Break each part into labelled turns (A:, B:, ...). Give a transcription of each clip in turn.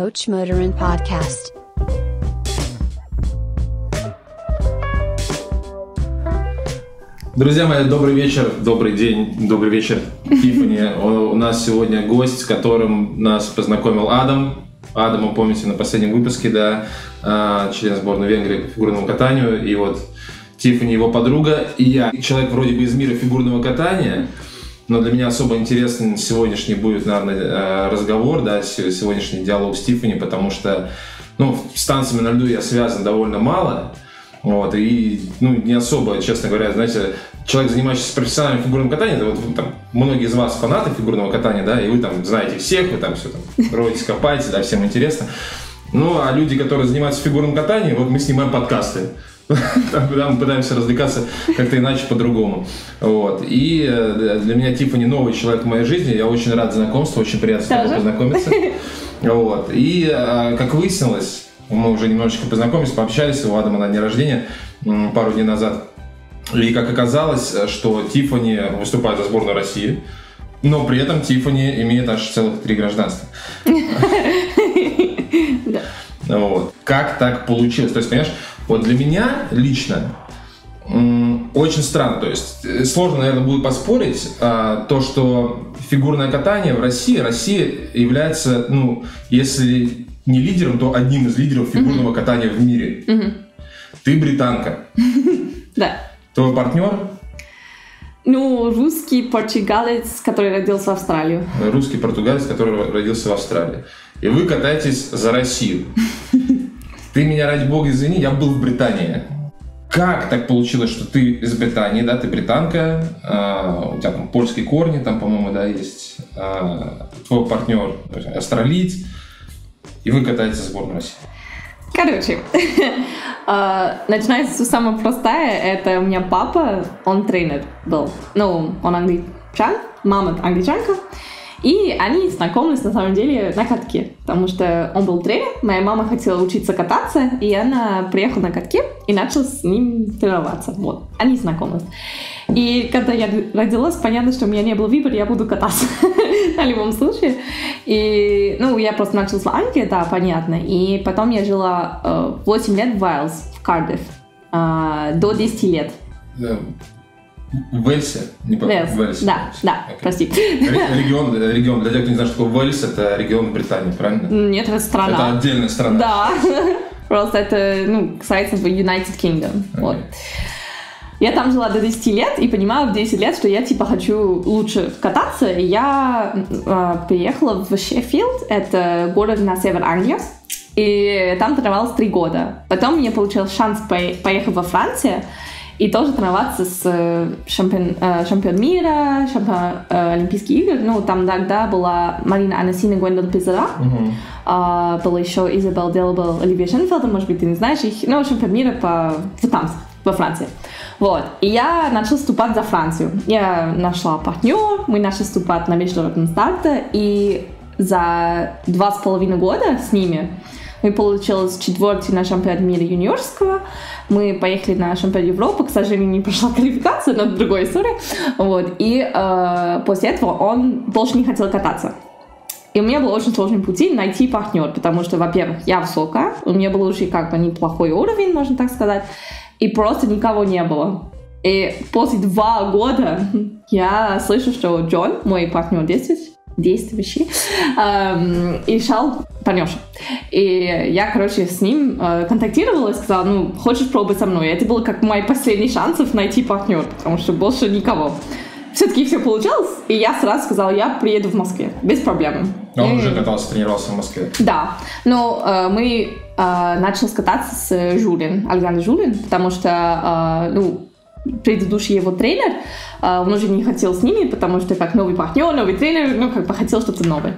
A: Coach Motorin Podcast.
B: Друзья мои, добрый вечер, добрый день, добрый вечер, Тиффани. У нас сегодня гость, с которым нас познакомил Адам. Адама, помните, на последнем выпуске, да, а, член сборной Венгрии по фигурному катанию. И вот Тиффани его подруга, и я. Человек вроде бы из мира фигурного катания, но для меня особо интересен сегодняшний будет, наверное, э, разговор, да, сегодняшний диалог с Тиффани, потому что, ну, с танцами на льду я связан довольно мало, вот, и, ну, не особо, честно говоря, знаете, человек, занимающийся профессиональным фигурным катанием, вот там, многие из вас фанаты фигурного катания, да, и вы там знаете всех, вы там все там роетесь, копаете, да, всем интересно. Ну, а люди, которые занимаются фигурным катанием, вот мы снимаем подкасты. Там, мы пытаемся развлекаться как-то иначе, по-другому. Вот. И э, для меня Тиффани новый человек в моей жизни. Я очень рад знакомству, очень приятно с тобой познакомиться. Вот. И, э, как выяснилось, мы уже немножечко познакомились, пообщались у Адама на день рождения пару дней назад. И как оказалось, что Тиффани выступает за сборную России, но при этом Тиффани имеет аж целых три гражданства. Вот. Как так получилось? То есть, понимаешь, вот для меня лично очень странно, то есть э, сложно, наверное, будет поспорить а, то, что фигурное катание в России, Россия является, ну, если не лидером, то одним из лидеров фигурного mm-hmm. катания в мире. Mm-hmm. Ты британка.
C: Да.
B: Твой партнер?
C: Ну, русский португалец, который родился в Австралии.
B: Русский португалец, который родился в Австралии. И вы катаетесь за Россию. Ты меня, ради бога, извини, я был в Британии. Как так получилось, что ты из Британии, да, ты британка, э, у тебя там польские корни, там, по-моему, да, есть, э, твой партнер австралиец, и вы катаетесь за сборную России?
C: Короче, начинается самое простое. Это у меня папа, он тренер был. Ну, он англичан, мама англичанка. И они знакомились, на самом деле, на катке, потому что он был тренер, моя мама хотела учиться кататься, и она приехала на катке и начала с ним тренироваться. Вот, они знакомились. И когда я родилась, понятно, что у меня не было выбора, я буду кататься на любом случае. И, ну, я просто начала с Англии, да, понятно. И потом я жила э, 8 лет в Вайлз, в Кардифф, э, до 10 лет.
B: Вельсе?
C: Не. Вельс. Вельсе. Да, да, okay. прости.
B: Регион, регион, для тех, кто не знает, что такое Вельс, это регион Британии, правильно?
C: Нет, это страна.
B: Это отдельная страна.
C: Да, просто это, ну, касается United Kingdom. Okay. Вот. Я там жила до 10 лет и понимала в 10 лет, что я типа хочу лучше кататься. И я э, приехала в Шеффилд, это город на север Англии. И там тренировалась три года. Потом мне получился шанс поехать во Францию и тоже тренироваться с э, шампион, э, шампион мира, шампион э, Олимпийских игр. Ну, там тогда была Марина Анасина Гвендол Пизара, uh-huh. э, была еще Изабел Делбел, Оливия Шенфелда, может быть, ты не знаешь их. Ну, шампион мира по, в танцах во Франции. Вот. И я начала вступать за Францию. Я нашла партнер, мы начали вступать на международном старте, и за два с половиной года с ними мы получилось четвертый на чемпионат мира юниорского. Мы поехали на чемпионат Европы. К сожалению, не прошла квалификация, но другая история. Вот. И э, после этого он больше не хотел кататься. И у меня был очень сложный пути найти партнер, потому что, во-первых, я высокая, у меня был уже как бы неплохой уровень, можно так сказать, и просто никого не было. И после два года я слышу, что Джон, мой партнер действующий, действующий, эм, решал партнершу. И я, короче, с ним э, контактировала и сказала, ну, хочешь пробовать со мной? И это было как мой последний шанс найти партнер, потому что больше никого. Все-таки все получалось, и я сразу сказала, я приеду в Москве, без проблем.
B: А он и... уже катался, тренировался в Москве?
C: Да, но э, мы э, начали кататься с Жулин, Александр Жулин, потому что, э, ну, предыдущий его тренер, э, он уже не хотел с ними, потому что как новый партнер, новый тренер, ну, как бы хотел что-то новое.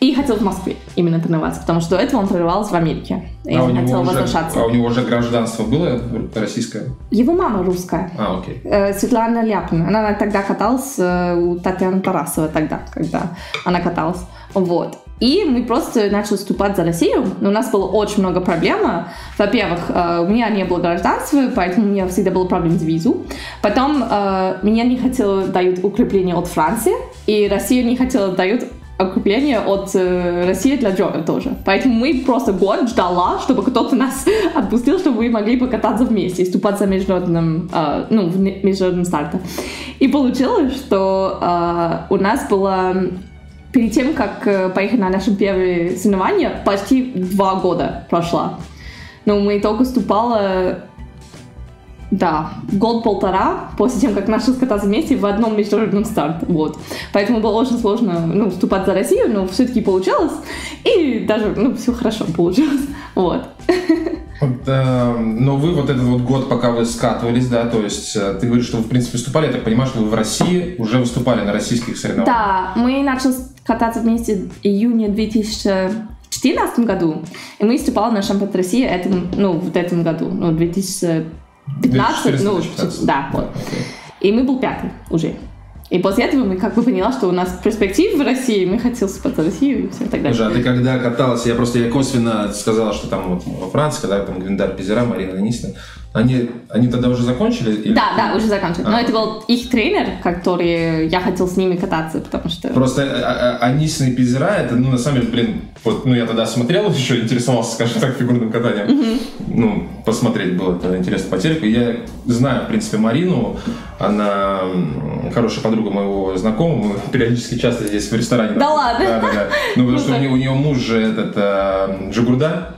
C: И хотел в Москве именно тренироваться, потому что до этого он тренировался в Америке. И
B: а
C: он
B: хотел уже, возвращаться. А у него уже гражданство было российское?
C: Его мама русская.
B: А, окей.
C: Э, Светлана Ляпина. Она тогда каталась э, у Татьяны Тарасова тогда, когда она каталась. Вот. И мы просто начали вступать за Россию. Но у нас было очень много проблем. Во-первых, э, у меня не было гражданства, поэтому у меня всегда было проблема с визу. Потом э, меня не хотело дают укрепление от Франции, и Россия не хотела дают окрепление от э, России для Джога тоже. Поэтому мы просто год ждала, чтобы кто-то нас отпустил, чтобы мы могли покататься вместе и ступать за международным, э, ну, в международном старте. И получилось, что э, у нас было перед тем, как э, поехать на наши первые соревнования, почти два года прошло. Но мы только ступала да, год-полтора после тем, как наши скататься вместе в одном международном старт. Вот. Поэтому было очень сложно ну, вступать за Россию, но все-таки получалось. И даже ну, все хорошо получилось. Вот.
B: Вот, э, но вы вот этот вот год, пока вы скатывались, да, то есть э, ты говоришь, что вы, в принципе, выступали, я так понимаю, что вы в России уже выступали на российских соревнованиях.
C: Да, мы начали кататься вместе в июне 2014 году, и мы выступали на Шампионат России этом, ну, в этом году, ну, 2000 15, ну,
B: 15.
C: да, вот. И мы был пятый уже. И после этого мы как бы поняла, что у нас перспектив в России, мы хотелось под Россию и все так далее.
B: Слушай, а ты когда каталась, я просто я косвенно сказала, что там вот во Франции, когда там Гвиндар Пизера, Марина Нисина, они, они тогда уже закончили? Или...
C: Да, да, уже закончили.
B: А.
C: Но это был их тренер, который я хотел с ними кататься, потому что...
B: Просто а, а, они с Пизера, это, ну, на самом деле, блин, вот, ну, я тогда смотрел еще, интересовался, скажем так, фигурным катанием. Mm-hmm. Ну, посмотреть было это интересно по телеку. Я знаю, в принципе, Марину, она хорошая подруга моего знакомого, мы периодически часто здесь в ресторане.
C: Да ладно?
B: Да, да, да. Ну, потому ну что у нее, у нее муж же этот, Джигурда,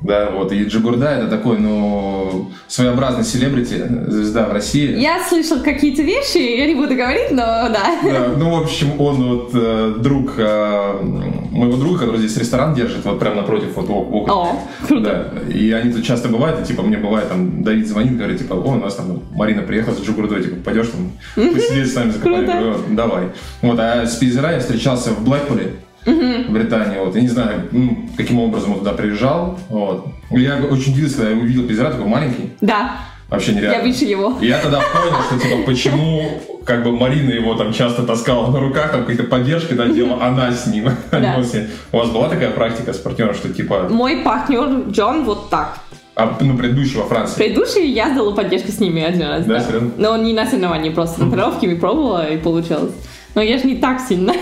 B: да, вот, и Джигурда это такой, ну, своеобразный селебрити, звезда в России.
C: Я слышал какие-то вещи, я не буду говорить, но да.
B: да ну, в общем, он вот э, друг э, моего друга, который здесь ресторан держит, вот прямо напротив, вот окна.
C: О, круто.
B: Да, и они тут часто бывают, и, типа, мне бывает, там, Давид звонит, говорит, типа, о, у нас там Марина приехала с Джигурдой, типа, пойдешь там посидеть с нами за компанию? Давай. Вот, а с Пейзера я встречался в Блэкпуле, в Британии. Вот. Я не знаю, ну, каким образом он туда приезжал. Вот. Я очень удивился, когда я увидел пейзера, такой маленький.
C: Да.
B: Вообще нереально.
C: Я выше его.
B: Я тогда понял, что типа почему как бы Марина его там часто таскала на руках, там какие-то поддержки да, делала, она с ним.
C: Да.
B: У вас была такая практика с партнером, что типа...
C: Мой партнер Джон вот так.
B: А, ну, предыдущего Франции.
C: Предыдущий я сдала поддержку с ними один раз.
B: Да, да. Серьезно?
C: Но не на соревновании, просто на тренировке пробовала и получилось. Но я же не так сильно.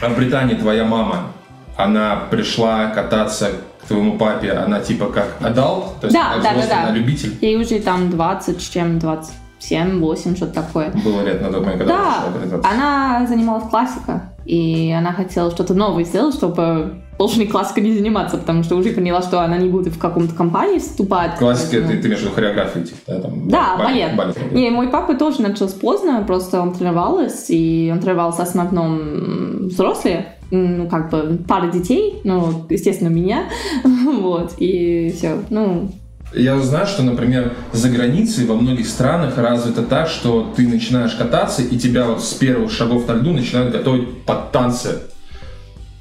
B: А в Британии твоя мама, она пришла кататься к твоему папе, она типа как adult? То есть
C: да, да, да, да.
B: Любитель?
C: Ей уже там 20 с чем, 27, 8, что-то такое.
B: Было лет на тот момент, когда
C: да, она занималась классика, и она хотела что-то новое сделать, чтобы должной классикой не заниматься, потому что уже поняла, что она не будет в каком-то компании вступать.
B: Классика,
C: ну.
B: ты, ты имеешь в типа, да? Там,
C: да, балет.
B: балет. балет.
C: Не, мой папа тоже начал поздно, просто он тренировался, и он тренировался в основном взрослые, ну, как бы, пара детей, ну, естественно, меня, вот, и все, ну,
B: я знаю, что, например, за границей во многих странах развито так, что ты начинаешь кататься, и тебя вот с первых шагов на льду начинают готовить под танцы.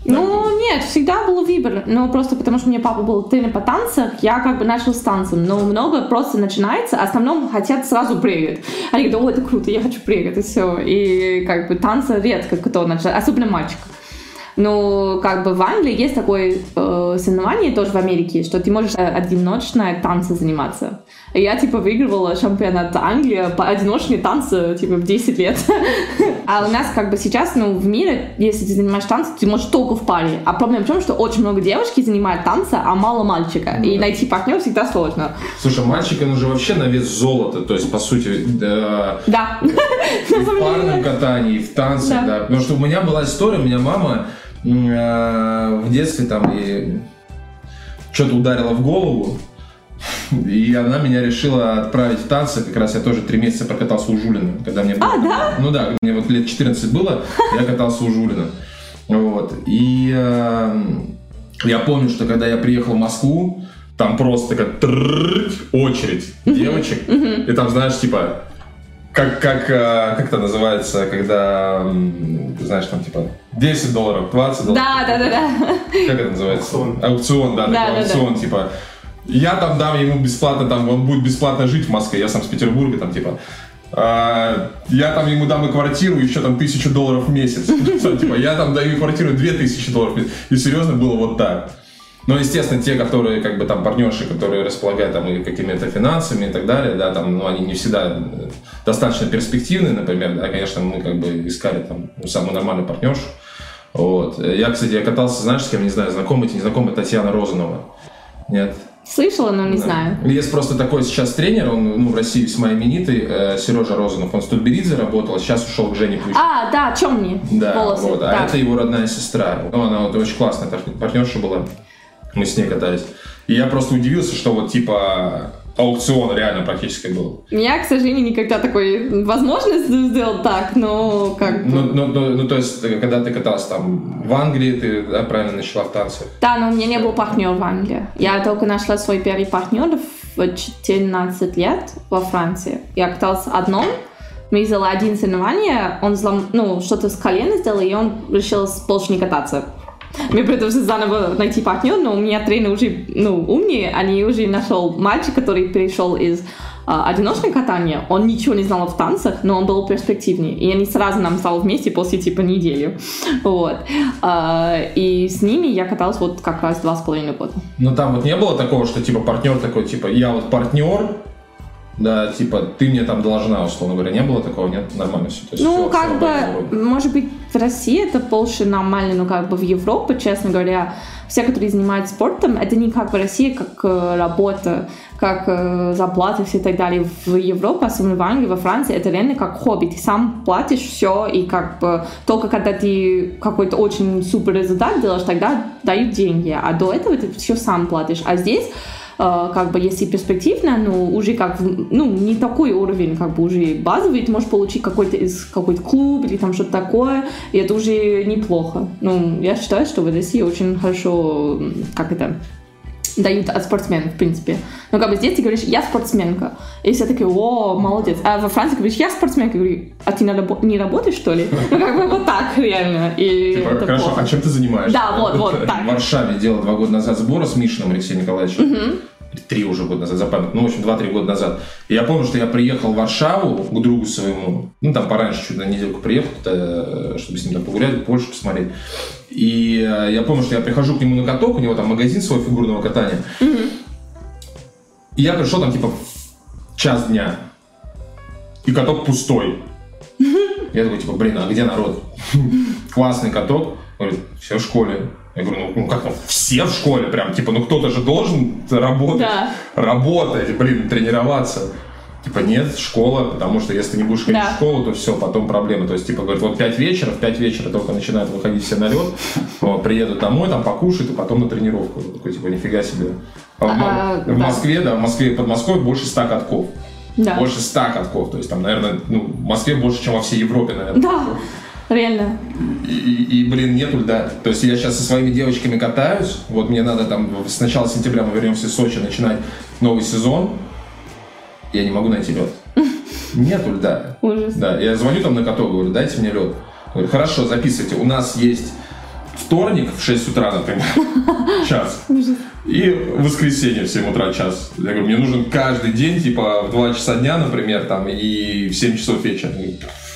C: Ну, нет, всегда был выбор. но просто потому что у меня папа был тренер по танцам, я как бы начал с танцем. Но много просто начинается, а в основном хотят сразу прыгать. Они говорят, о, это круто, я хочу прыгать, и все. И как бы танцы редко кто начинает, особенно мальчик. Но как бы в Англии есть такое э, соревнование тоже в Америке, что ты можешь э, одиночно танцы заниматься. И я типа выигрывала чемпионат Англии по одиночные танцы типа в 10 лет. А у нас как бы сейчас, ну, в мире, если ты занимаешь танцы, ты можешь только в паре. А проблема в том, что очень много девушки занимают танцы, а мало мальчика. Ну и найти партнера всегда сложно.
B: Слушай, мальчик, он же вообще на вес золота. То есть, по сути, да.
C: Да.
B: В парном катании, в танцах,
C: да.
B: Потому что у меня была история, у меня мама Э, в детстве там и что-то ударило в голову, и она меня решила отправить в танцы. Как раз я тоже три месяца прокатался у Жулина, когда мне было.
C: А, да?
B: Ну да, мне вот лет 14 было, я катался у Жулина. Вот. И э, я помню, что когда я приехал в Москву, там просто как очередь девочек. И там, знаешь, типа как, как, э, как это называется, когда, знаешь, там типа 10 долларов, 20 долларов.
C: Да, да, да, да.
B: Как это называется?
D: Аукцион.
B: Да,
C: да,
B: такой
C: да
B: аукцион, да. типа. Я там дам ему бесплатно, там он будет бесплатно жить в Москве, я сам с Петербурга, там типа. А, я там ему дам и квартиру, еще там тысячу долларов в месяц. Типа, я там даю квартиру две тысячи долларов в месяц. И серьезно было вот так. Ну, естественно, те, которые, как бы, там, партнерши, которые располагают, там, и какими-то финансами и так далее, да, там, ну, они не всегда достаточно перспективны, например, да, конечно, мы, как бы, искали, там, самую нормальную партнершу, вот. Я, кстати, я катался, знаешь, с кем, не знаю, знакомый, не знакомый, Татьяна Розанова. Нет?
C: Слышала, но не
B: Да.
C: знаю.
B: Есть просто такой сейчас тренер, он ну, в России весьма именитый, э, Сережа Розанов. Он в Тутберидзе работал, а сейчас ушел к Жене Плющенко.
C: А, да, темные
B: Да,
C: волосы.
B: вот. А
C: да.
B: это его родная сестра. Ну, она вот очень классная пар- партнерша была. Мы с ней катались. И я просто удивился, что вот типа аукцион реально практически был.
C: У меня, к сожалению, никогда такой возможность сделать так, но как.
B: Ну, ну, ну, ну, то есть, когда ты катался там в Англии, ты да, правильно начала в танцах.
C: Да, но у меня не был партнер в Англии. Я только нашла свой первый партнер в 14 лет во Франции. Я каталась одном, мы взяла один соревнование, он взлом... ну, что-то с колена сделал, и он решил больше не кататься. Мне придется заново найти партнер, но у меня тренер уже ну, умнее, они уже нашел мальчик, который перешел из а, одиночного катания, он ничего не знал в танцах, но он был перспективнее. И они сразу нам стали вместе после типа недели. Вот. А, и с ними я каталась вот как раз два с половиной года.
B: Но там вот не было такого, что типа партнер такой, типа, я вот партнер, да, типа, ты мне там должна, условно говоря, не было такого, нет? Нормально все.
C: Ну, как бы, может быть, в России это больше нормально, но как бы в Европе, честно говоря, все, которые занимаются спортом, это не как в России, как э, работа, как э, зарплата и все так далее. В Европе, особенно в Англии, во Франции, это реально как хобби. Ты сам платишь все, и как бы только когда ты какой-то очень супер результат делаешь, тогда дают деньги. А до этого ты все сам платишь. А здесь как бы если перспективно, ну, уже как, ну, не такой уровень, как бы уже базовый, ты можешь получить какой-то из какой-то клуб или там что-то такое, и это уже неплохо. Ну, я считаю, что в России очень хорошо, как это, дают от спортсменов, в принципе. Ну, как бы здесь ты говоришь, я спортсменка. И все такие, о, молодец. А во Франции говоришь, я спортсменка. Я говорю, а ты не работаешь, что ли? Ну, как бы вот так, реально. И
B: Типа,
C: это
B: хорошо,
C: плохо.
B: а чем ты занимаешься?
C: Да, вот, вот, так.
B: В Варшаве делал два года назад сбора с Мишиным Алексеем Николаевичем. Три уже года назад, запомнил. Ну, в общем, два-три года назад. И я помню, что я приехал в Варшаву к другу своему. Ну, там пораньше, чуть на недельку приехал, э, чтобы с ним там погулять, Польшу посмотреть. И э, я помню, что я прихожу к нему на каток, у него там магазин свой фигурного катания. И я пришел там, типа, час дня. И каток пустой. Я такой, типа, блин, а где народ? Классный каток. Говорит, все в школе. Я говорю, ну, ну как там, все в школе прям, типа, ну кто-то же должен работать,
C: Да.
B: работать, блин, тренироваться. Типа, нет, школа, потому что если ты не будешь ходить
C: Да.
B: в школу, то все, потом проблемы. То есть, типа, говорит, вот 5 вечера, в 5 вечера только начинают выходить все на лед, приедут домой, там покушают, и потом на тренировку. Такой, типа, нифига себе. А в,
C: А,
B: в
C: да.
B: Москве, да, в Москве, под Москвой больше 100 катков.
C: Да.
B: Больше 100 катков. То есть, там, наверное, ну, в Москве больше, чем во всей Европе, наверное.
C: Да, реально.
B: И, и- и, блин, нету льда. То есть я сейчас со своими девочками катаюсь. Вот мне надо там с начала сентября мы вернемся в Сочи начинать новый сезон. Я не могу найти лед. Нету льда.
C: Ужас.
B: Да, я звоню там на каток, говорю, дайте мне лед. Говорю, хорошо, записывайте. У нас есть вторник в 6 утра, например, час. И воскресенье в 7 утра час. Я говорю, мне нужен каждый день, типа, в 2 часа дня, например, там, и в 7 часов вечера.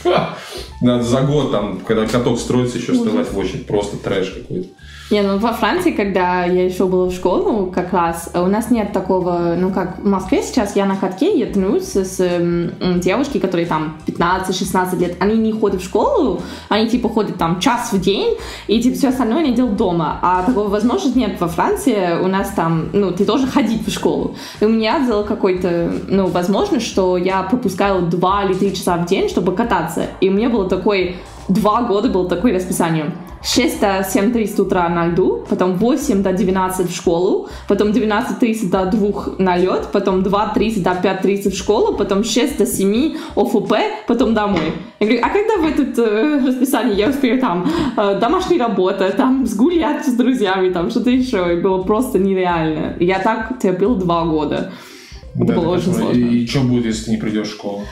B: Я говорю, «Ха, Надо за год, там, когда каток строится, еще вставать в очередь. Просто трэш какой-то.
C: Не, ну во Франции, когда я еще была в школу, как раз, у нас нет такого, ну как в Москве сейчас, я на катке, я тренируюсь с м, м, девушки, которые там 15-16 лет, они не ходят в школу, они типа ходят там час в день, и типа все остальное они делают дома, а такого возможности нет. Во Франции, у нас там, ну, ты должен ходить в школу. И у меня было какой-то, ну, возможность, что я пропускала 2 или 3 часа в день, чтобы кататься, и меня было такой два года было такое расписание. 6 до 7.30 утра на льду, потом 8 до 19 в школу, потом 19.30 до 2 на лед, потом 2.30 до 5.30 в школу, потом 6 до 7 ОФП, потом домой. Я говорю, а когда в этот э, расписание я успею там э, домашняя работа, там сгулять с друзьями, там что-то еще, и было просто нереально. Я так терпела два года. Это было очень сложно.
B: И, что будет, если ты не придешь в школу?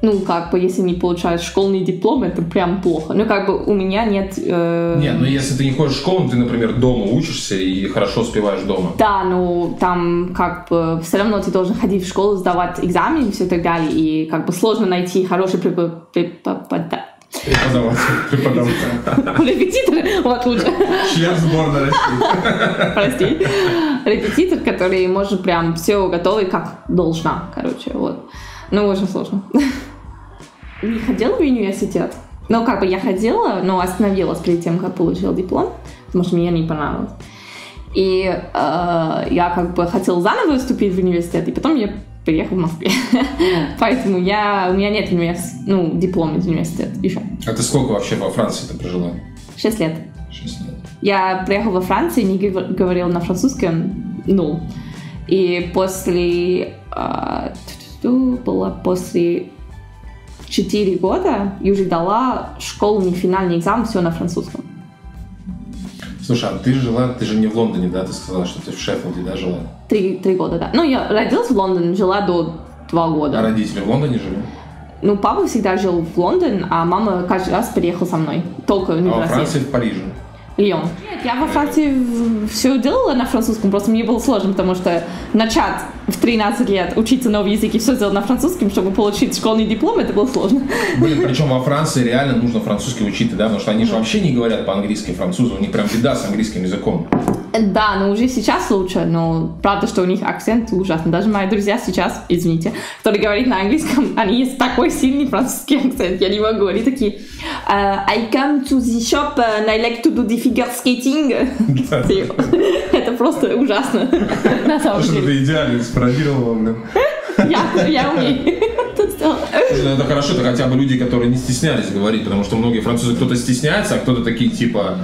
C: Ну, как бы, если не получаешь школьный диплом, это прям плохо. Ну, как бы, у меня нет... э,
B: Нет, ну если ты не ходишь в школу, ты, например, дома учишься и хорошо успеваешь дома.
C: Да, ну там как бы все равно ты должен ходить в школу, сдавать экзамен и все так далее, и как бы сложно найти хороший препо- препода-
B: Преподаватель. Преподаватель.
C: Репетитор, вот лучше.
B: Член сборной России.
C: Прости. Репетитор, который может прям все готовый, как должна, короче, вот. Ну, очень сложно. Не ходила в университет. Ну, как бы я ходила, но остановилась перед тем, как получила диплом, потому что мне не понравилось. И э, я как бы хотела заново вступить в университет, и потом я переехал в Москве. Поэтому я, у меня нет универс... ну, диплома из университета еще.
B: А ты сколько вообще во Франции ты прожила?
C: Шесть лет.
B: Шесть лет.
C: Я приехала во Францию, не гов- говорила на французском, ну. И после... ту-ту-ту, было после 4 года и уже дала школу, финальный экзамен, все на французском.
B: Слушай, а ты жила, ты же не в Лондоне, да? Ты сказала, что ты в Шеффилде, да, жила?
C: Три, три года, да. Ну, я родилась в Лондоне, жила до два
B: А
C: года.
B: родители в Лондоне жили?
C: Ну, папа всегда жил в Лондоне, а мама каждый раз переехала со мной. Только не
B: А
C: в.
B: Франции, в Париже?
C: Лион. Нет, я во Франции все делала на французском, просто мне было сложно, потому что начать в 13 лет учиться новый язык и все сделать на французском, чтобы получить школьный диплом, это было сложно.
B: Блин, причем во Франции реально нужно французский учить, да, потому что они же вообще не говорят по-английски, французы, у них прям беда с английским языком.
C: Да, но уже сейчас лучше, но правда, что у них акцент ужасный. Даже мои друзья сейчас, извините, которые говорят на английском, они есть такой сильный французский акцент, я не могу. Они такие, «Э, I come to the shop and I like to do the figure skating. Типа, Это просто ужасно, на самом
B: Что
C: деле.
B: ты идеально спародировала, блин.
C: Я, я умею.
B: Слушай, ну Это хорошо, это хотя бы люди, которые не стеснялись говорить, потому что многие французы, кто-то стесняется, а кто-то такие типа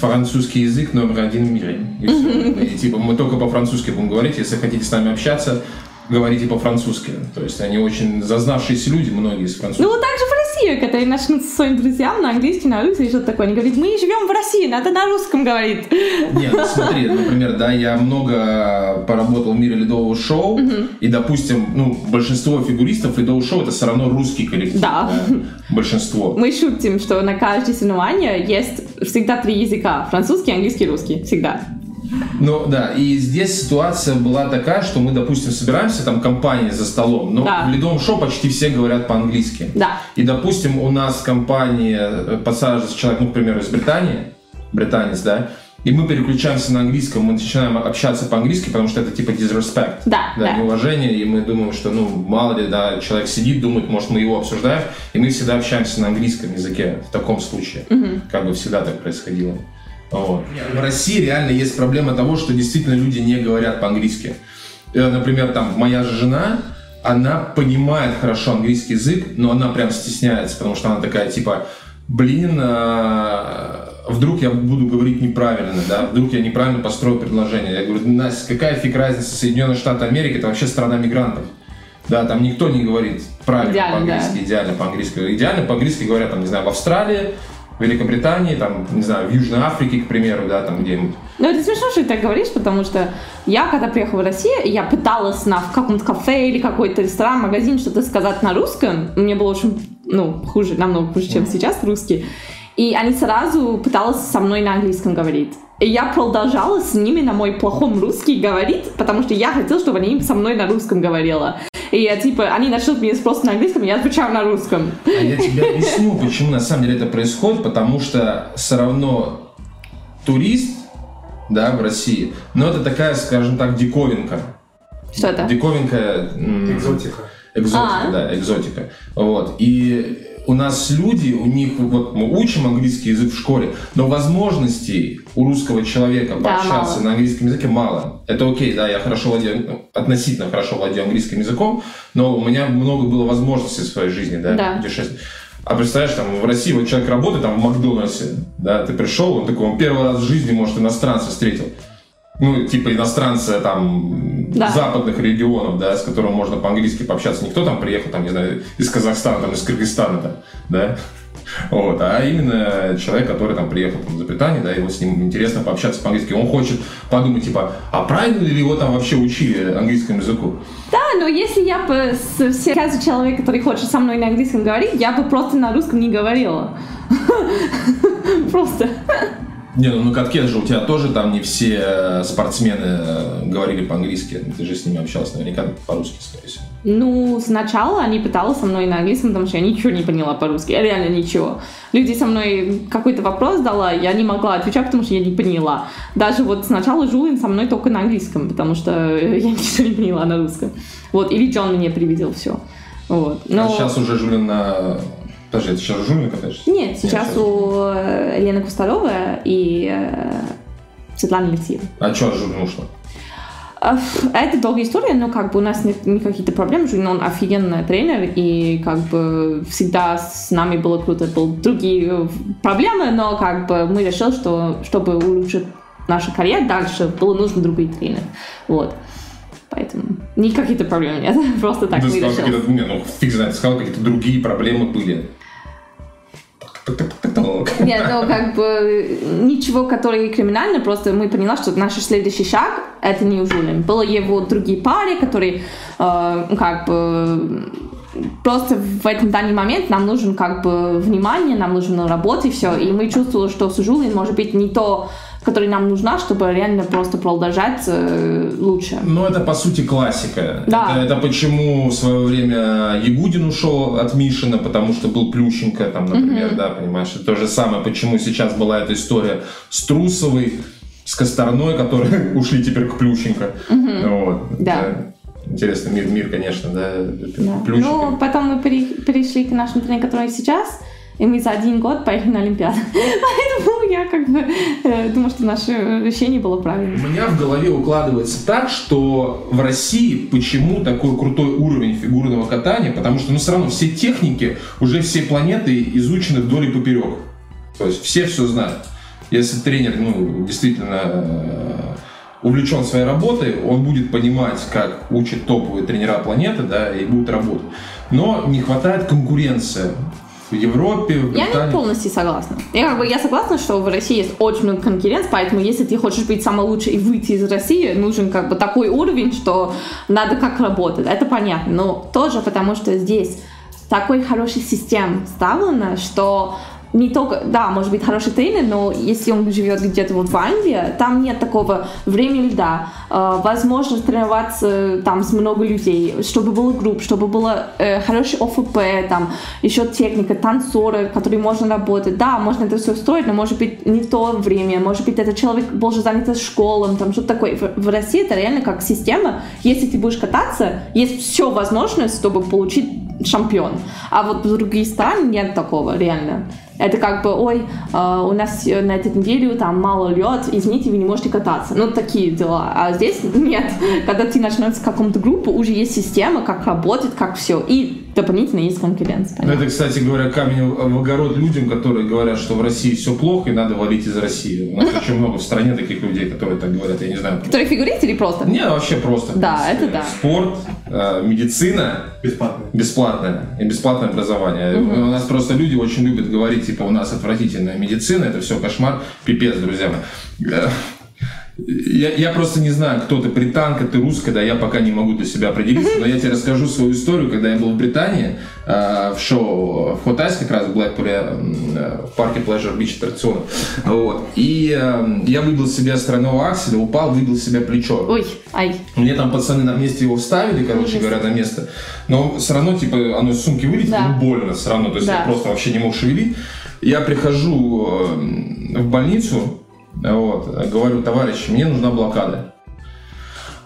B: французский язык номер один в мире. И всё. И типа мы только по-французски будем говорить, если хотите с нами общаться, говорите по-французски. То есть они очень зазнавшиеся люди, многие из французов.
C: Ну, вот так же России, когда начнут со своим друзьям на английский, на русский, что-то такое. Они говорят, мы живем в России, надо на русском говорить.
B: Нет, ну смотри, например, да, я много поработал в мире ледового шоу, и, допустим, ну, большинство фигуристов ледового шоу это все равно русский коллектив.
C: Да.
B: Большинство.
C: Мы шутим, что на каждое соревнование есть всегда три языка. Французский, английский, русский. Всегда.
B: Ну да, и здесь ситуация была такая, что мы, допустим, собираемся, там компания за столом, но
C: Да.
B: в ледовом шоу почти все говорят по-английски.
C: Да.
B: И, допустим, у нас в компании э, подсаживается человек, ну, к примеру, из Британии, британец, да, и мы переключаемся на английском, мы начинаем общаться по-английски, потому что это типа disrespect.
C: Да, да.
B: неуважение, и мы думаем, что, ну, мало ли, да, человек сидит, думает, может, мы его обсуждаем, и мы всегда общаемся на английском языке в таком случае. Как бы всегда так происходило. Вот. В России реально есть проблема того, что действительно люди не говорят по-английски. Э, Например, там, моя же жена, она понимает хорошо английский язык, но она прям стесняется, потому что она такая, типа, блин, а, вдруг я буду говорить неправильно, да, вдруг я неправильно построю предложение. Я говорю, Настя, какая фиг разница, Соединенные Штаты Америки, это вообще страна мигрантов. Да, там никто не говорит правильно по-английски,
C: да.
B: идеально по-английски. Идеально по-английски говорят, там, не знаю, в Австралии, в Великобритании, там, не знаю, в Южной Африке, к примеру, да, там где-нибудь.
C: Ну, это смешно, что ты так говоришь, потому что я, когда приехала в Россию, я пыталась на в каком-то кафе или какой-то ресторан, магазин что-то сказать на русском. Мне было очень, ну, хуже, намного хуже, чем сейчас русский. И они сразу пытались со мной на английском говорить. И я продолжала с ними на мой плохом русский говорить, потому что я хотела, чтобы они со мной на русском говорила. И я, типа, они начали меня спросить на английском, я отвечала на русском.
B: А я тебе объясню, почему на самом деле это происходит, потому что все равно турист, да, в России, но это такая, скажем так, диковинка.
C: Что это?
B: Диковинка...
D: Экзотика.
B: Экзотика,
C: А.
B: да, экзотика. Вот. И у нас люди, у них, вот мы учим английский язык в школе, но возможностей у русского человека
C: Да,
B: пообщаться
C: мало.
B: на английском языке мало. Это окей, да, я хорошо владею, относительно хорошо владею английским языком, но у меня много было возможностей в своей жизни, да,
C: Да.
B: путешествовать. А представляешь, там в России вот человек работает там в Макдональдсе, да, ты пришел, он такой, он первый раз в жизни, может, иностранца встретил. Ну, типа иностранца там
C: Да.
B: западных регионов, да, с которым можно по-английски пообщаться. Никто там приехал, там, не знаю, из Казахстана, там, из Кыргызстана, там, да. Вот, а именно человек, который там приехал там, из Британии, да, вот с ним интересно пообщаться по-английски. Он хочет подумать, типа, а правильно ли его там вообще учили английскому языку?
C: Да, но если я бы с всякий человек, который хочет со мной на английском говорить, я бы просто на русском не говорила. Просто.
B: Не, ну на катке же у тебя тоже там не все э, спортсмены э, говорили по-английски. Ты же с ними общался наверняка по-русски, скорее всего.
C: Ну, сначала они пытались со мной на английском, потому что я ничего не поняла по-русски, реально ничего. Люди со мной какой-то вопрос дала, я не могла отвечать, потому что я не поняла. Даже вот сначала Жулин со мной только на английском, потому что я ничего не поняла на русском. Вот, или Джон мне привидел все. Вот. Но...
B: А сейчас уже Жулин на... Подожди, это сейчас Жулин катаешься?
C: Нет, сейчас
B: сейчас.
C: у э, Лены Кустарова и э, Светланы Алексеевой.
B: А что Жулин ушла?
C: Это долгая история, но как бы у нас нет ни каких-то проблем. Жулин, он офигенный тренер, и как бы всегда с нами было круто. Были другие э, проблемы, но как бы мы решили, что чтобы улучшить нашу карьеру дальше, было нужно другой тренер. Вот. Поэтому ни каких-то проблем нет. Просто так
B: Ты сказал,
C: решили.
B: какие-то, не, ну фиг знает, сказал, какие-то другие проблемы были.
C: Нет, ну как бы ничего, который криминально, просто мы поняла, что наш следующий шаг это не Жулин. Было его другие пары, которые э, как бы просто в этот данный момент нам нужен как бы внимание, нам нужна работа и все. И мы чувствовали, что с Жулин может быть не то, который нам нужна, чтобы реально просто продолжать э, лучше.
B: Ну, это, по сути, классика.
C: Да.
B: Это, это почему в свое время Ягудин ушел от Мишина, потому что был Плющенко, там, например, да, понимаешь? И то же самое, почему сейчас была эта история с Трусовой, с Косторной, которые ушли теперь к Плющенко. Вот.
C: Да.
B: Это Интересный мир, мир, конечно, да.
C: Да.
B: Плющенко.
C: Ну, потом мы пере- перешли к нашему тренеру, который сейчас, и мы за один год поехали на Олимпиаду. Поэтому я как бы э, думаю, что наше решение было
B: У
C: правильным.
B: меня в голове укладывается так, что в России почему такой крутой уровень фигурного катания, потому что, ну, все равно все техники, уже все планеты изучены вдоль и поперек. То есть все все знают. Если тренер, ну, действительно э, увлечен своей работой, он будет понимать, как учат топовые тренера планеты, да, и будет работать. Но не хватает конкуренции в Европе, в
C: Я не полностью согласна. Я, как бы, я согласна, что в России есть очень много конкуренции, поэтому если ты хочешь быть самой лучшей и выйти из России, нужен как бы такой уровень, что надо как работать. Это понятно. Но тоже потому, что здесь такой хороший систем ставлена, что не только, да, может быть хороший тренер, но если он живет где-то вот в Англии, там нет такого времени льда, э, возможность тренироваться э, там с много людей, чтобы было групп, чтобы было э, хороший ОФП, там еще техника, танцоры, которые можно работать. Да, можно это все устроить, но может быть не то время, может быть этот человек больше занят школом, там что-то такое. В, в России это реально как система. Если ты будешь кататься, есть все возможность, чтобы получить шампион. А вот в другие страны нет такого, реально. Это как бы, ой, э, у нас на этой неделе там мало лед, извините, вы не можете кататься. Ну, такие дела. А здесь нет. Когда ты начинаешь с каком-то группу, уже есть система, как работает, как все. И дополнительно есть конкуренция.
B: Ну,
C: понятно.
B: Это, кстати говоря, камень в огород людям, которые говорят, что в России все плохо и надо валить из России. У нас очень много в стране таких людей, которые так говорят, я не знаю.
C: Которые фигурист или просто?
B: Не, вообще просто.
C: Да, это
B: э,
C: да.
B: Спорт, э, медицина
D: Бесплатно.
B: бесплатное и бесплатное образование. У нас просто люди очень любят говорить, типа, у нас отвратительная медицина, это все кошмар, пипец, друзья мои. Я, я просто не знаю, кто ты, британка, ты русская, да, я пока не могу для себя определиться, но я тебе расскажу свою историю, когда я был в Британии, э, в шоу в Хотайс, как раз в Блэкпуре, э, в парке Pleasure Beach аттракционов, вот, и э, я выбил себе стороного акселя, упал, выбил себе плечо.
C: Ой, ай.
B: Мне там пацаны на месте его вставили, короче говоря, на место. Но все равно, типа, оно из сумки вылетело,
C: Да.
B: ну, больно все равно. То есть
C: Да.
B: я просто вообще не мог шевелить. Я прихожу э, в больницу, вот, говорю, товарищ, мне нужна блокада.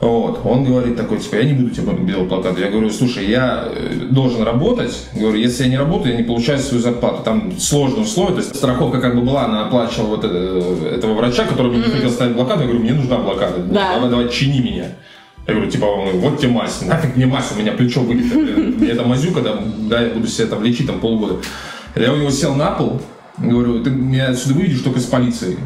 B: Вот. Он говорит такой, типа, я не буду тебе делать блокаду. Я говорю, слушай, я э, должен работать. Говорю, если я не работаю, я не получаю свою зарплату. Там сложные условия. То есть страховка как бы была, она оплачивала вот это- этого врача, который мне не хотел ставить блокаду. Я говорю, мне нужна блокада.
C: Да.
B: Давай, давай, чини меня. Я говорю, типа, вот тебе мазь. Нафиг мне мазь, у меня плечо вылито. Мне это мазюка, да, да, я буду себя там лечить там полгода. Я у него сел на пол, говорю, ты меня отсюда выведешь только с полицией.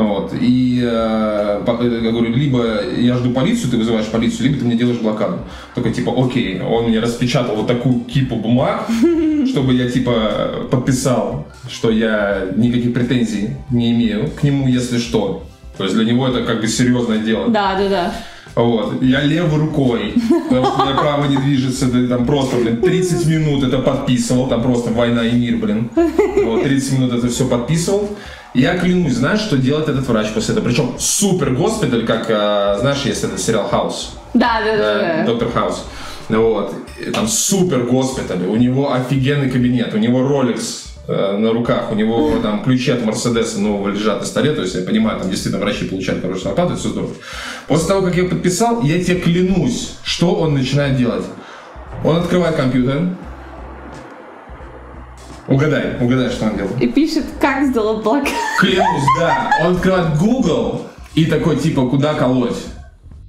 B: Вот. И э, э, я говорю, либо я жду полицию, ты вызываешь полицию, либо ты мне делаешь блокаду. Такой, типа, окей. Он мне распечатал вот такую кипу бумаг, чтобы я, типа, подписал, что я никаких претензий не имею к нему, если что. То есть для него это как бы серьезное дело.
C: Да, да, да.
B: Вот. Я левой рукой, потому что моя право не движется, там просто, блин, 30 минут это подписывал, там просто война и мир, блин. Вот, 30 минут это все подписывал. Я клянусь, знаешь, что делает этот врач после этого? Причем супер госпиталь, как, а, знаешь, есть этот сериал «Хаус».
C: Да, да, да,
B: Да,
C: да.
B: Доктор Хаус. Вот. И там супер госпиталь, у него офигенный кабинет, у него Rolex э, на руках, у него там ключи от Мерседеса нового лежат на столе, то есть я понимаю, там действительно врачи получают хорошую зарплату, все здорово. После того, как я подписал, я тебе клянусь, что он начинает делать. Он открывает компьютер, Угадай, угадай, что он делает.
C: И пишет, как сделать блок.
B: Клянусь, да. Он открывает Google и такой, типа, куда колоть?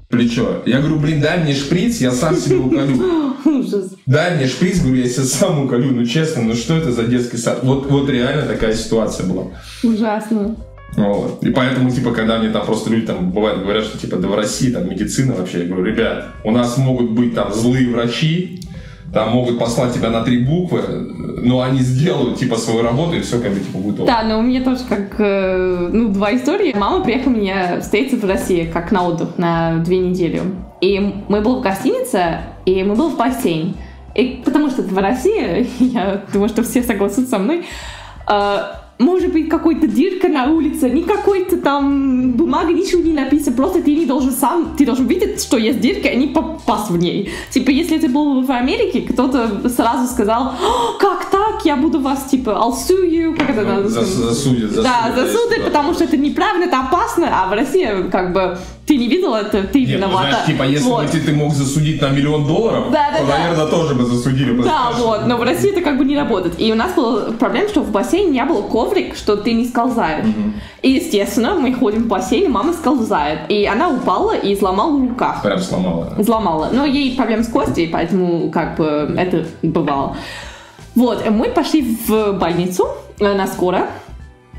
B: Плечо. Я говорю, блин, дай мне шприц, я сам себе уколю.
C: Ужас.
B: Дай мне шприц, говорю, я себе сам уколю. Ну, честно, ну что это за детский сад? Вот, вот реально такая ситуация была.
C: Ужасно.
B: Вот. И поэтому, типа, когда мне там просто люди там бывает говорят, что типа, да в России там медицина вообще, я говорю, ребят, у нас могут быть там злые врачи, там могут послать тебя на три буквы, но они сделают типа свою работу и все как бы типа ок.
C: Да, но у меня тоже как, э, ну, два истории. Мама приехала меня встретить в России как на отдых на две недели. И мы были в гостинице, и мы были в бассейн. И потому что это в России, я думаю, что все согласятся со мной, э, может быть, какой-то дырка на улице, не какой-то там бумага, ничего не написано, просто ты не должен сам, ты должен видеть, что есть дырка, и не попасть в ней. Типа, если это было в Америке, кто-то сразу сказал, «О, как так, я буду вас, типа, you, как это надо
B: Зас-
C: сказать?
B: засудят,
C: Да,
B: засудят,
C: засудят,
B: да.
C: потому что это неправильно, это опасно, а в России, как бы, ты не видел это, ты
B: Нет, ну,
C: виновата.
B: знаешь, типа, если
C: Вот.
B: бы ты, ты мог засудить на миллион долларов,
C: Да, да,
B: то,
C: да.
B: наверное, тоже бы засудили. бы,
C: Да,
B: знаешь.
C: вот, но в России это как бы не работает. И у нас была проблема, что в бассейне не было коврик, что ты не скользаешь. И, естественно, мы ходим в бассейн, мама скользает. И она упала и сломала в руках.
B: Прям сломала.
C: Взломала. Но ей проблем с костей, поэтому как бы это бывало. Вот, мы пошли в больницу э, на скоро.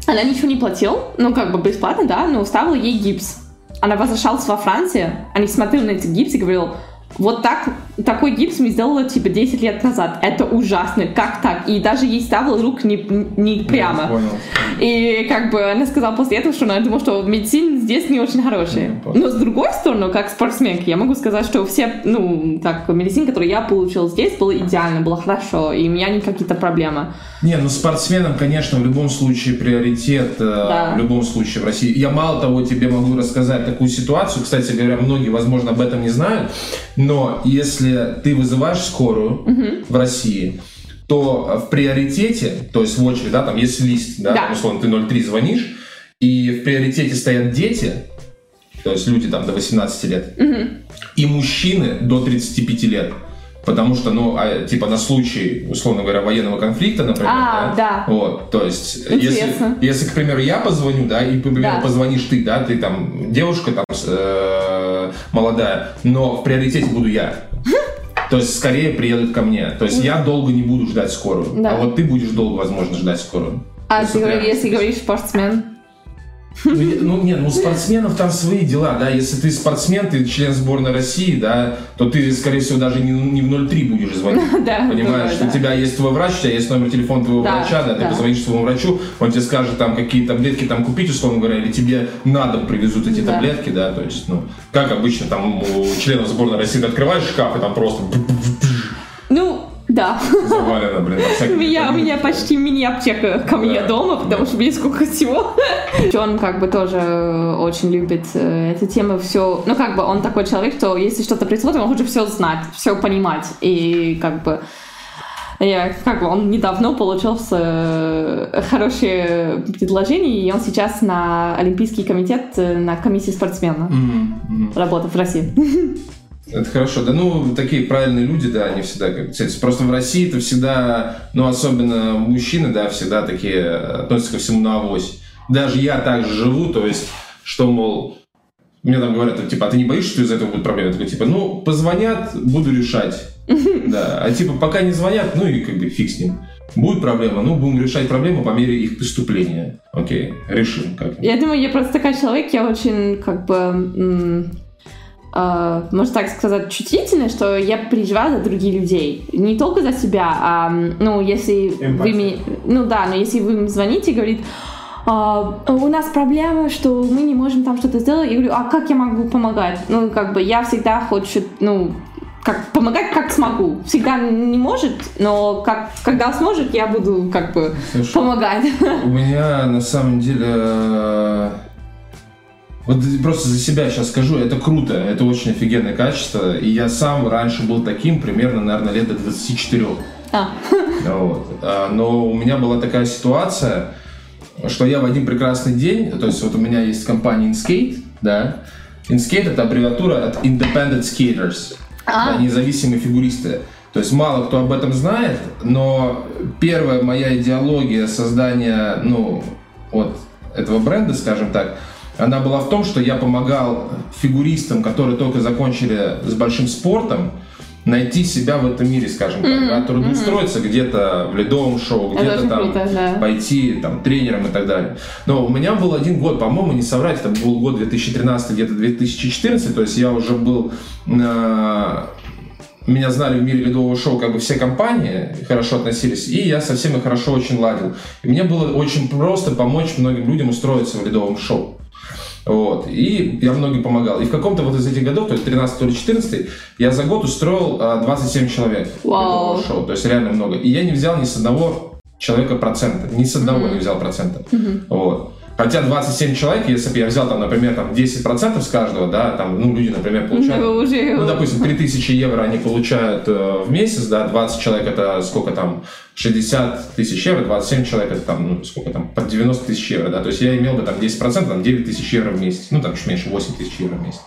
C: Она ничего не платила, ну как бы бесплатно, да, но ставила ей гипс. Она возвращалась во Францию, они смотрели на этот гипс и говорил, вот так, такой гипс мне сделала типа 10 лет назад. Это ужасно. Как так? И даже ей ставила рук не, не прямо.
B: Я понял.
C: И как бы она сказала после этого, что она думала, что медицина здесь не очень хорошая.
B: Ну.
C: Но с другой стороны, как спортсменка, я могу сказать, что все, ну, так, медицина, которую я получила здесь, была идеально, было хорошо, и у меня не какие-то проблемы.
B: Не, ну спортсменам, конечно, в любом случае приоритет, э,
C: Да.
B: в любом случае в России. Я мало того тебе могу рассказать такую ситуацию, кстати говоря, многие, возможно, об этом не знают, но если ты вызываешь скорую в России, то в приоритете, то есть в очереди, да, там есть лист, да,
C: Да.
B: там, условно, ты 03 звонишь, и в приоритете стоят дети, то есть люди там до 18 лет, и мужчины до 35 лет. Потому что, ну, а, типа на случай, условно говоря, военного конфликта, например,
C: А, да.
B: вот, то есть, если,
C: Интересно.
B: если, к примеру, я позвоню, да, и, к примеру,
C: Да.
B: позвонишь ты, да, ты там девушка там э, молодая, но в приоритете буду я. То есть скорее приедут ко мне. То есть я долго не буду ждать скорую.
C: Да.
B: А вот ты будешь долго, возможно, ждать скорую.
C: А ты, если говоришь спортсмен?
B: Ну, ну, нет, ну, у спортсменов там свои дела, да. Если ты спортсмен, ты член сборной России, да, то ты, скорее всего, даже не, не в 03 будешь звонить.
C: Да,
B: Понимаешь,
C: думаю, да.
B: у тебя есть твой врач, у тебя есть номер телефона твоего
C: Да,
B: врача, да, ты
C: да.
B: позвонишь своему врачу, он тебе скажет, там, какие таблетки там купить, условно говоря, или тебе на дом привезут эти
C: Да.
B: таблетки, да, то есть, ну, как обычно, там, у членов сборной России ты открываешь шкаф, и там просто
C: Ну, да.
B: завалено, блин,
C: У меня, у меня почти мини-аптека ко мне
B: Да.
C: дома, потому что мне сколько всего. Он как бы тоже очень любит э, эту тему, все, ну как бы он такой человек, что если что-то происходит, он хочет все знать, все понимать, и как бы я, как бы он недавно получил э, хорошее предложение, и он сейчас на Олимпийский комитет, э, на комиссии спортсмена
B: мгм.
C: работает в России.
B: Это хорошо. Да, ну, такие правильные люди, да, они всегда, как кстати, просто в России это всегда, ну, особенно мужчины, да, всегда такие относятся ко всему на авось. Даже я так же живу, то есть, что, мол, мне там говорят, типа, а ты не боишься, что из-за этого будет проблема? Я такой, типа, ну, позвонят, буду решать. Да, а типа, пока не звонят, ну и как бы фиг с ним. Будет проблема, ну, будем решать проблему по мере их поступления. Окей, решим как.
C: Я думаю, я просто такой человек, я очень, как бы, э, можно так сказать, чувствительный, что я переживаю за других людей. Не только за себя, а, ну, если вы
B: Эмпатия.
C: мне... Ну да, но если вы мне звоните и говорите, «А, у нас проблема, что мы не можем там что-то сделать, я говорю, а как я могу помогать? Ну, как бы, я всегда хочу, ну, как помогать как смогу. Всегда не может, но как, когда сможет, я буду как бы
B: Слушай,
C: помогать.
B: У меня на самом деле э, Вот просто за себя сейчас скажу, это круто, это очень офигенное качество. И я сам раньше был таким примерно, наверное, лет до 24.
C: А,
B: Вот. А, Но у меня была такая ситуация, что я в один прекрасный день, то есть вот у меня есть компания InSkate, да, InSkate это аббревиатура от Independent Skaters,
C: А.
B: да, независимые фигуристы. То есть мало кто об этом знает, но первая моя идеология создания, ну, вот этого бренда, скажем так, она была в том, что я помогал фигуристам, которые только закончили с большим спортом, найти себя в этом мире, скажем так, да, трудоустроиться где-то в ледовом шоу, где-то там
C: круто, да.
B: пойти там тренером и так далее. Но у меня был один год, по-моему, не соврать, это был год 2013, где-то 2014, то есть я уже был э, меня знали в мире ледового шоу как бы все компании, хорошо относились, и я со всеми хорошо очень ладил. И мне было очень просто помочь многим людям устроиться в ледовом шоу. Вот. И я многим помогал. И в каком-то вот из этих годов, то есть 13 или 14, я за год устроил а, 27 человек в
C: Вау.
B: ледовое шоу. То есть реально много. И я не взял ни с одного человека процента. Ни с одного не взял процента. Вот. Хотя 27 человек, если бы я взял, там, например, там 10% с каждого, да, там, ну, люди, например, получают...
C: Вы уже-
B: Ну, допустим, 3000 евро они получают э, в месяц, да, 20 человек это сколько там, 60 тысяч евро, 27 человек это там, ну, сколько там, под 90 тысяч евро, да, то есть я имел бы там 10%, там 9 тысяч евро в месяц, ну, там чуть меньше, 8 тысяч евро в месяц.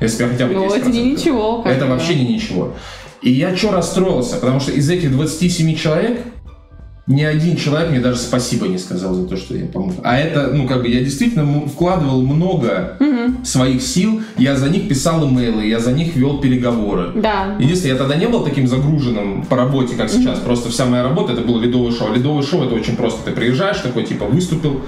B: Если бы я хотя бы 10%.
C: Ну, это не ничего,
B: Это вообще не ничего. И я что расстроился, потому что из этих 27 человек ни один человек мне даже спасибо не сказал за то, что я помог. А это, ну, как бы, я действительно вкладывал много своих сил, я за них писал имейлы, я за них вел переговоры.
C: Да.
B: Единственное, я тогда не был таким загруженным по работе, как сейчас. Просто вся моя работа это было ледовое шоу. Ледовое шоу это очень просто. Ты приезжаешь, такой типа выступил,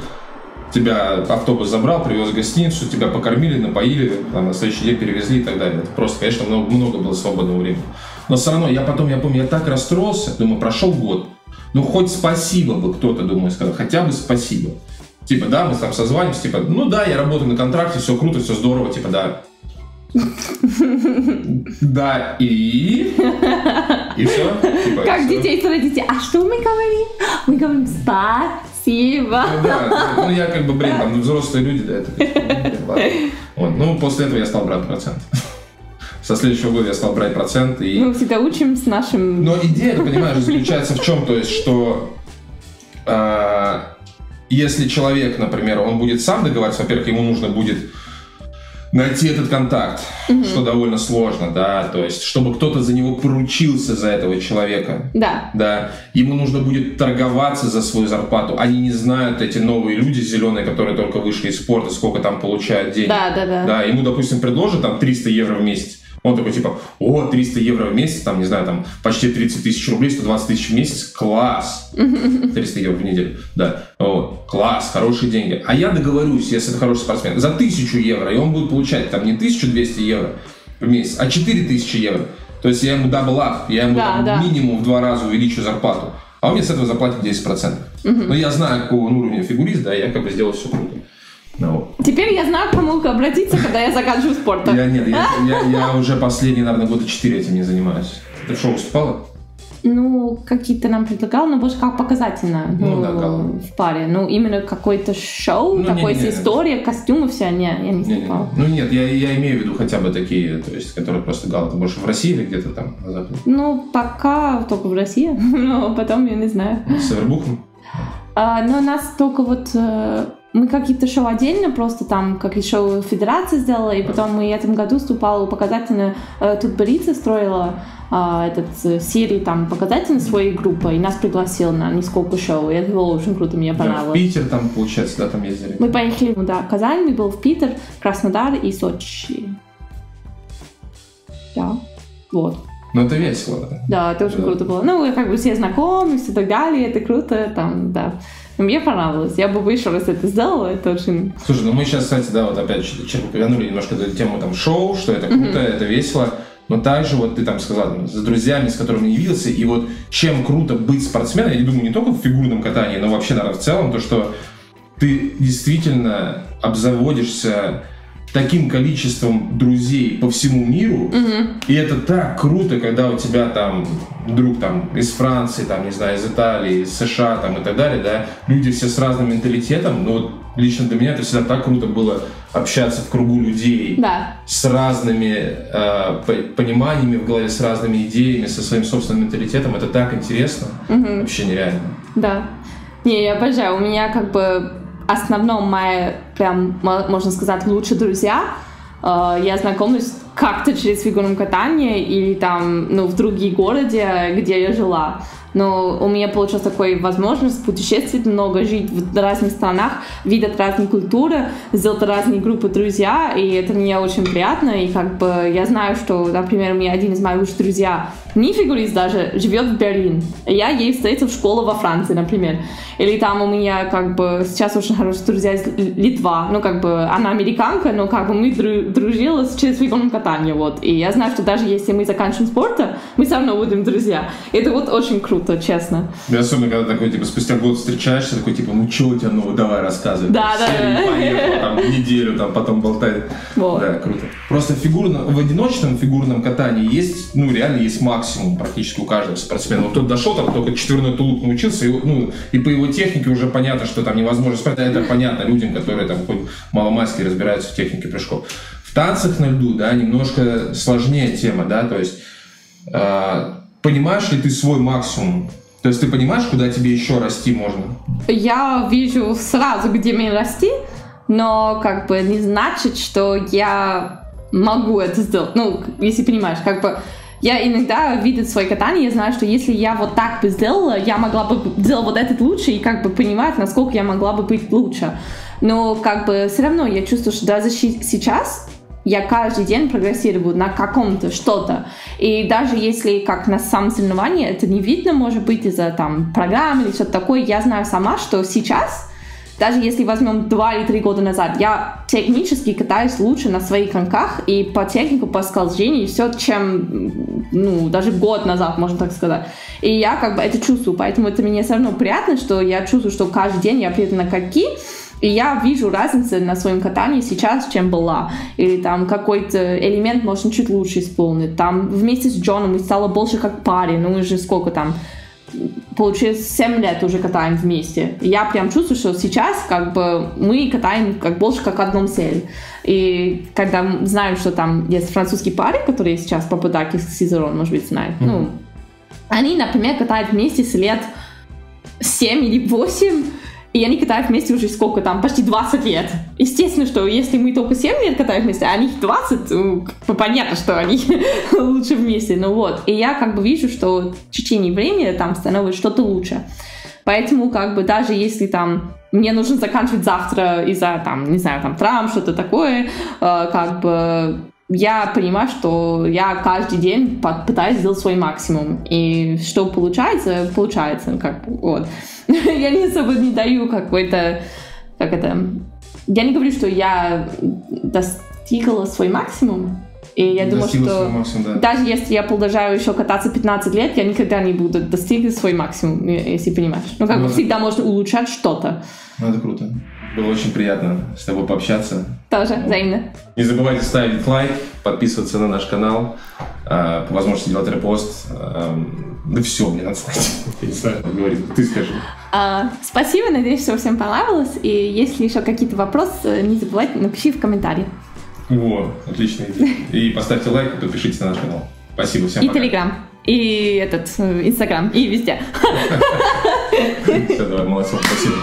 B: тебя автобус забрал, привез в гостиницу, тебя покормили, напоили, там, на следующий день перевезли и так далее. Это просто, конечно, много, много было свободного времени. Но все равно, я потом, я помню, я так расстроился, думаю, прошел год. Ну, хоть спасибо бы кто-то, думаю, сказал, хотя бы спасибо. Типа, да, мы там созванимся, типа, ну да, я работаю на контракте, все круто, все здорово, типа, да. Да, и... И все. Типа,
C: Как
B: всё.
C: детей родите, а что мы говорим? Мы говорим спасибо.
B: Ну да, ну я как бы, блин, там взрослые люди, да, это блин, ладно. Вот, ну после этого я стал брать процент. Со следующего года я стал брать процент и...
C: Мы всегда учим с нашим...
B: Но идея, ты понимаешь, заключается в чем? То есть, что а, если человек, например, он будет сам договариваться, во-первых, ему нужно будет найти этот контакт, что довольно сложно, да, то есть, чтобы кто-то за него поручился за этого человека,
C: Да.
B: да, ему нужно будет торговаться за свою зарплату. Они не знают, эти новые люди зеленые, которые только вышли из спорта, сколько там получают денег.
C: Да, да, да.
B: Да, ему, допустим, предложат там 300 евро в месяц. Он такой, типа, о, 300 евро в месяц, там, не знаю, там, почти 30 тысяч рублей, 120 тысяч в месяц, класс. 300 евро в неделю, да. Вот, класс, хорошие деньги. А я договорюсь, если это хороший спортсмен, за 1000 евро, и он будет получать там не 1200 евро в месяц, а 4000 евро. То есть я ему double я ему
C: Да,
B: там
C: да.
B: минимум в два раза увеличу зарплату. А он мне с этого заплатит 10%. Но я знаю, какого он уровня фигурист, да, я как бы сделал все круто. Ну.
C: Теперь я знаю, к кому обратиться, когда я заканчиваю спортом.
B: Я нет, я, я- я уже последние, наверное, года 4 этим не занимаюсь. Ты в шоу выступала?
C: Ну, какие-то нам предлагал, но больше как показательно
B: Ну
C: ну,
B: да,
C: в паре. Ну, именно какое-то шоу,
B: Ну,
C: такой
B: не-не-не.
C: с историей, костюмы все, не, я не выступала.
B: Ну нет, я, я имею в виду хотя бы такие, то есть, которые просто гал. Это больше в России или где-то там на Западе?
C: Ну, пока только в России, но потом я не знаю.
B: С Авербухом?
C: А, но у нас только вот э, мы какие-то шоу отдельно, просто там как и шоу Федерация сделала, и потом мы этом году выступала показательно, э, тут Борица строила а, этот э, серии там показательно своей группой, и нас пригласил на несколько шоу, и это было очень круто, мне
B: Да, в
C: понравилось.
B: Питер там, получается, да, там ездили.
C: Мы поехали, ну да, Казань, мы был в Питер, Краснодар и Сочи. Да, вот.
B: Ну это весело, да.
C: Да, это очень
B: Да.
C: круто было. Ну, как бы все знакомы и так далее, это круто, там, да. Мне понравилось. Я бы еще раз это сделала, это очень...
B: Слушай, ну мы сейчас, кстати, да, вот опять черпанули немножко эту тему там шоу, что это круто, это весело. Но также вот ты там сказал, там, с друзьями, с которыми не виделся, и вот чем круто быть спортсменом, я не думаю не только в фигурном катании, но вообще, наверное, в целом, то, что ты действительно обзаводишься таким количеством друзей по всему миру, и это так круто, когда у тебя там друг там из Франции, там, не знаю, из Италии, из США там и так далее, да, люди все с разным менталитетом, но вот лично для меня это всегда так круто было общаться в кругу людей
C: Да.
B: с разными э, по- пониманиями в голове, с разными идеями, со своим собственным менталитетом. Это так интересно. Вообще нереально.
C: Да. Не, я обожаю. У меня как бы основном мои, прям, мо- можно сказать, лучшие друзья. Э, Я знакомлюсь как-то через фигурное катание или там, ну, в другие городе, где я жила. Но у меня получилась такая возможность путешествовать много, жить в разных странах, видеть разные культуры, сделать разные группы друзья, и это мне очень приятно, и как бы я знаю, что, например, у меня один из моих лучших друзья, не фигурист даже, живет в Берлин. Я ей встретил в школу во Франции, например. Или там у меня как бы сейчас очень хорошие друзья из Литва, ну как бы она американка, но как бы мы дру- дружили через фигурное катание, вот. И я знаю, что даже если мы заканчиваем спорта, мы все равно будем друзья. Это вот очень круто, честно.
B: И особенно, когда такой, типа, спустя год встречаешься, такой, типа, ну что у тебя нового, давай рассказывай.
C: Да, да, да.
B: поехал, там, неделю, там, потом болтает.
C: Вот.
B: Да, круто. Просто фигурно, в одиночном фигурном катании есть, ну, реально есть максимум практически у каждого спортсмена. Вот кто дошел, там, только четверной тулуп научился, и, ну, и по его технике уже понятно, что там невозможно спать. Это понятно людям, которые там хоть маломальски разбираются в технике прыжков. В танцах на льду, да, немножко сложнее тема, да, то есть э, понимаешь ли ты свой максимум? То есть ты понимаешь, куда тебе еще расти можно?
C: Я вижу сразу, где мне расти, но как бы не значит, что я могу это сделать. Ну, если понимаешь, как бы я иногда видя свое катание, я знаю, что если я вот так бы сделала, я могла бы сделать вот этот лучше и как бы понимать, насколько я могла бы быть лучше. Но как бы все равно я чувствую, что даже сейчас я каждый день прогрессирую на каком-то что-то. И даже если как на самом соревновании это не видно, может быть, из-за там программы или что-то такое, я знаю сама, что сейчас даже если возьмем два или три года назад, я технически катаюсь лучше на своих коньках и по технику, по скольжению, все, чем, ну, даже год назад, можно так сказать. И я как бы это чувствую, поэтому это мне все равно приятно, что я чувствую, что каждый день я приеду на коньки, и я вижу разницу на своем катании сейчас, чем была. Или там какой-то элемент можно чуть лучше исполнить. Там вместе с Джоном стало больше как паре, ну уже сколько там, получилось 7 лет уже катаем вместе. Я прям чувствую, что сейчас как бы мы катаем как больше как одном цель. И когда знаем, что там есть французские пары, которые сейчас попадают из Сизерон, может быть, знают. Ну, они, например, катают вместе с лет 7 или 8, и они катают вместе уже сколько там, почти 20 лет. Естественно, что если мы только 7 лет катаем вместе, а они 20, ну, понятно, что они лучше вместе. Ну вот. И я как бы вижу, что в течение времени там становится что-то лучше. Поэтому как бы даже если там мне нужно заканчивать завтра из-за там, не знаю, там травм, что-то такое, э, как бы я понимаю, что я каждый день пытаюсь сделать свой максимум. И что получается, получается. Как вот. Я не особо не даю какой-то... Как это... Я не говорю, что я достигла свой максимум. И я думаю, что
B: своего максимума, да.
C: даже если я продолжаю еще кататься 15 лет, я никогда не буду достигнуть свой максимум, е- если понимаешь. Ну, как
B: Ну
C: всегда можно улучшать что-то.
B: Ну, это круто. Было очень приятно с тобой пообщаться.
C: Тоже взаимно.
B: Не забывайте ставить лайк, подписываться на наш канал, э, по возможности делать репост. Э, Да все, мне надо сказать. Я не знаю, как говорить. Ты скажи.
C: А, спасибо, надеюсь, что всем понравилось. И если еще какие-то вопросы, не забывайте, напиши в комментарии.
B: Во, отличная идея. И поставьте лайк, подпишитесь на наш канал. Спасибо, всем
C: И
B: пока.
C: Телеграм, и этот, э, Инстаграм, и везде.
B: Все, давай, молодцом, спасибо.